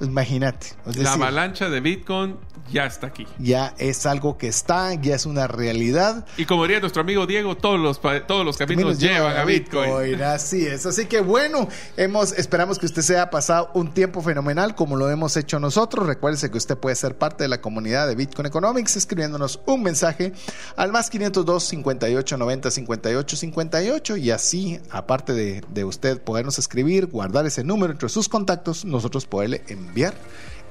Imagínate. la avalancha de Bitcoin ya está aquí. Ya es algo que está, ya es una realidad. Y como diría nuestro amigo Diego, todos los, todos los caminos llevan a Bitcoin. Así es. Así que bueno, hemos, esperamos que usted se haya pasado un tiempo fenomenal como lo hemos hecho nosotros. Recuérdese que usted puede ser parte de la comunidad de Bitcoin Economics escribiéndonos un mensaje al más 502 58 90 58 58 y así, aparte de, de usted podernos escribir, guardar ese número entre sus contactos, nosotros poderle enviar cambiar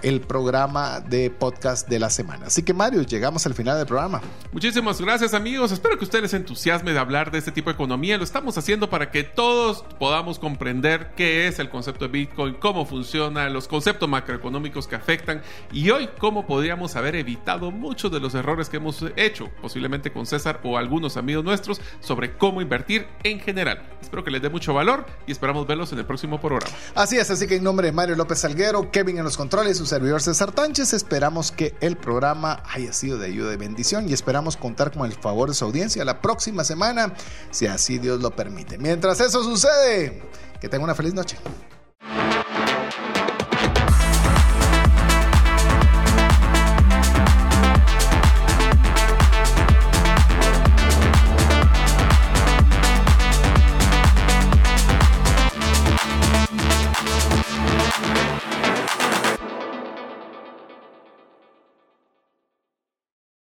el programa de podcast de la semana. Así que Mario, llegamos al final del programa. Muchísimas gracias amigos, espero que ustedes les entusiasme de hablar de este tipo de economía. Lo estamos haciendo para que todos podamos comprender qué es el concepto de Bitcoin, cómo funciona, los conceptos macroeconómicos que afectan y hoy cómo podríamos haber evitado muchos de los errores que hemos hecho, posiblemente con César o algunos amigos nuestros, sobre cómo invertir en general. Espero que les dé mucho valor y esperamos verlos en el próximo programa. Así es, así que en nombre de Mario López Salguero, Kevin en los controles, servidor César Tánchez. Esperamos que el programa haya sido de ayuda y bendición y esperamos contar con el favor de su audiencia la próxima semana, si así Dios lo permite. Mientras eso sucede, que tenga una feliz noche.